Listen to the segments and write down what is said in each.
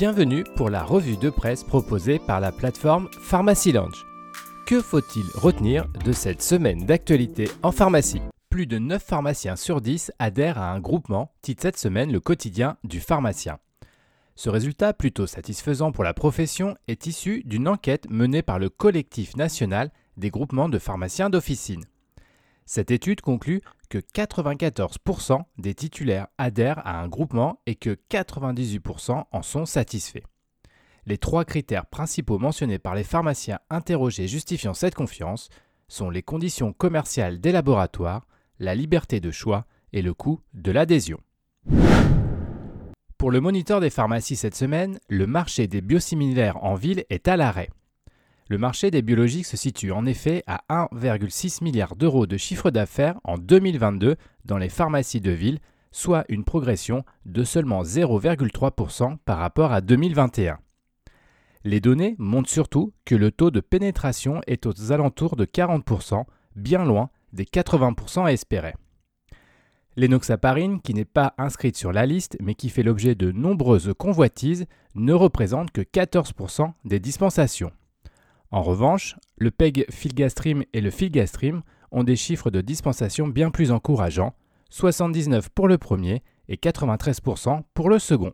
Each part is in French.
Bienvenue pour la revue de presse proposée par la plateforme Pharmacy Lounge. Que faut-il retenir de cette semaine d'actualité en pharmacie? Plus de 9 pharmaciens sur 10 adhèrent à un groupement, titre cette semaine le quotidien du pharmacien. Ce résultat, plutôt satisfaisant pour la profession, est issu d'une enquête menée par le collectif national des groupements de pharmaciens d'officine. Cette étude conclut que 94% des titulaires adhèrent à un groupement et que 98% en sont satisfaits. Les trois critères principaux mentionnés par les pharmaciens interrogés justifiant cette confiance sont les conditions commerciales des laboratoires, la liberté de choix et le coût de l'adhésion. Pour le moniteur des pharmacies cette semaine, le marché des biosimilaires en ville est à l'arrêt. Le marché des biologiques se situe en effet à 1,6 milliard d'euros de chiffre d'affaires en 2022 dans les pharmacies de ville, soit une progression de seulement 0,3% par rapport à 2021. Les données montrent surtout que le taux de pénétration est aux alentours de 40%, bien loin des 80% espérés. L'énoxaparine, qui n'est pas inscrite sur la liste mais qui fait l'objet de nombreuses convoitises, ne représente que 14% des dispensations. En revanche, le PEG Filgastrim et le Filgastrim ont des chiffres de dispensation bien plus encourageants, 79 pour le premier et 93% pour le second.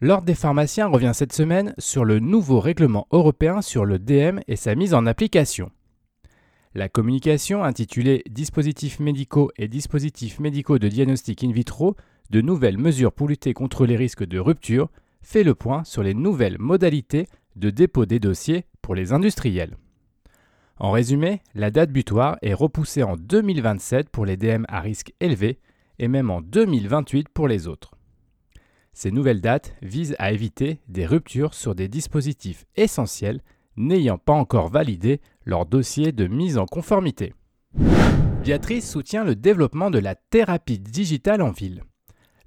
L'Ordre des pharmaciens revient cette semaine sur le nouveau règlement européen sur le DM et sa mise en application. La communication intitulée Dispositifs médicaux et dispositifs médicaux de diagnostic in vitro, de nouvelles mesures pour lutter contre les risques de rupture, fait le point sur les nouvelles modalités de dépôt des dossiers pour les industriels. En résumé, la date butoir est repoussée en 2027 pour les DM à risque élevé et même en 2028 pour les autres. Ces nouvelles dates visent à éviter des ruptures sur des dispositifs essentiels n'ayant pas encore validé leur dossier de mise en conformité. Viatrice soutient le développement de la thérapie digitale en ville.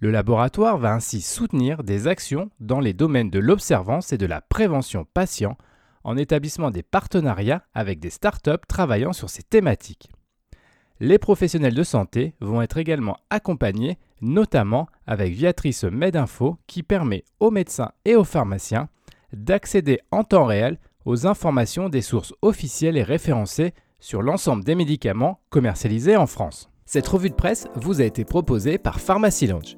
Le laboratoire va ainsi soutenir des actions dans les domaines de l'observance et de la prévention patient en établissant des partenariats avec des startups travaillant sur ces thématiques. Les professionnels de santé vont être également accompagnés, notamment avec Viatrice MedInfo qui permet aux médecins et aux pharmaciens d'accéder en temps réel aux informations des sources officielles et référencées sur l'ensemble des médicaments commercialisés en France. Cette revue de presse vous a été proposée par Pharmacy Lounge.